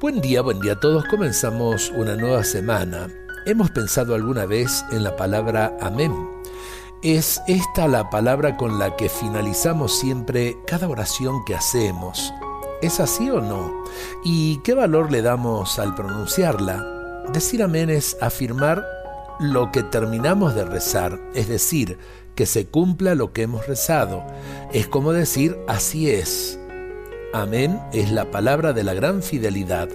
Buen día, buen día a todos. Comenzamos una nueva semana. ¿Hemos pensado alguna vez en la palabra amén? Es esta la palabra con la que finalizamos siempre cada oración que hacemos. ¿Es así o no? ¿Y qué valor le damos al pronunciarla? Decir amén es afirmar lo que terminamos de rezar, es decir, que se cumpla lo que hemos rezado. Es como decir así es. Amén es la palabra de la gran fidelidad.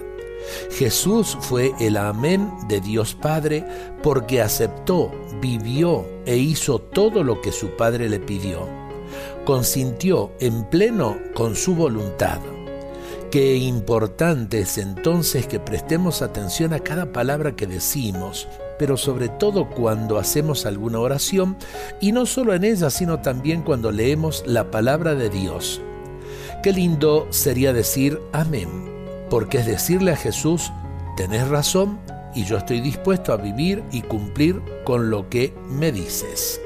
Jesús fue el amén de Dios Padre porque aceptó, vivió e hizo todo lo que su Padre le pidió. Consintió en pleno con su voluntad. Qué importante es entonces que prestemos atención a cada palabra que decimos, pero sobre todo cuando hacemos alguna oración, y no solo en ella, sino también cuando leemos la palabra de Dios. Qué lindo sería decir amén, porque es decirle a Jesús, tenés razón y yo estoy dispuesto a vivir y cumplir con lo que me dices.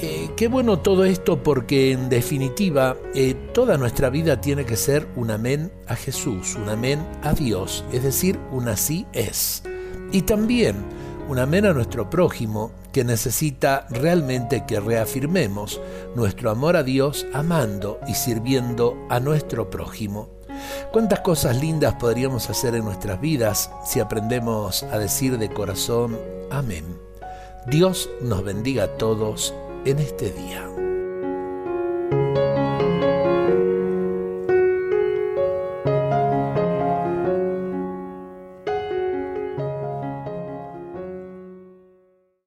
Eh, qué bueno todo esto porque en definitiva eh, toda nuestra vida tiene que ser un amén a Jesús, un amén a Dios, es decir, un así es. Y también un amén a nuestro prójimo que necesita realmente que reafirmemos nuestro amor a Dios amando y sirviendo a nuestro prójimo. ¿Cuántas cosas lindas podríamos hacer en nuestras vidas si aprendemos a decir de corazón amén? Dios nos bendiga a todos en este día.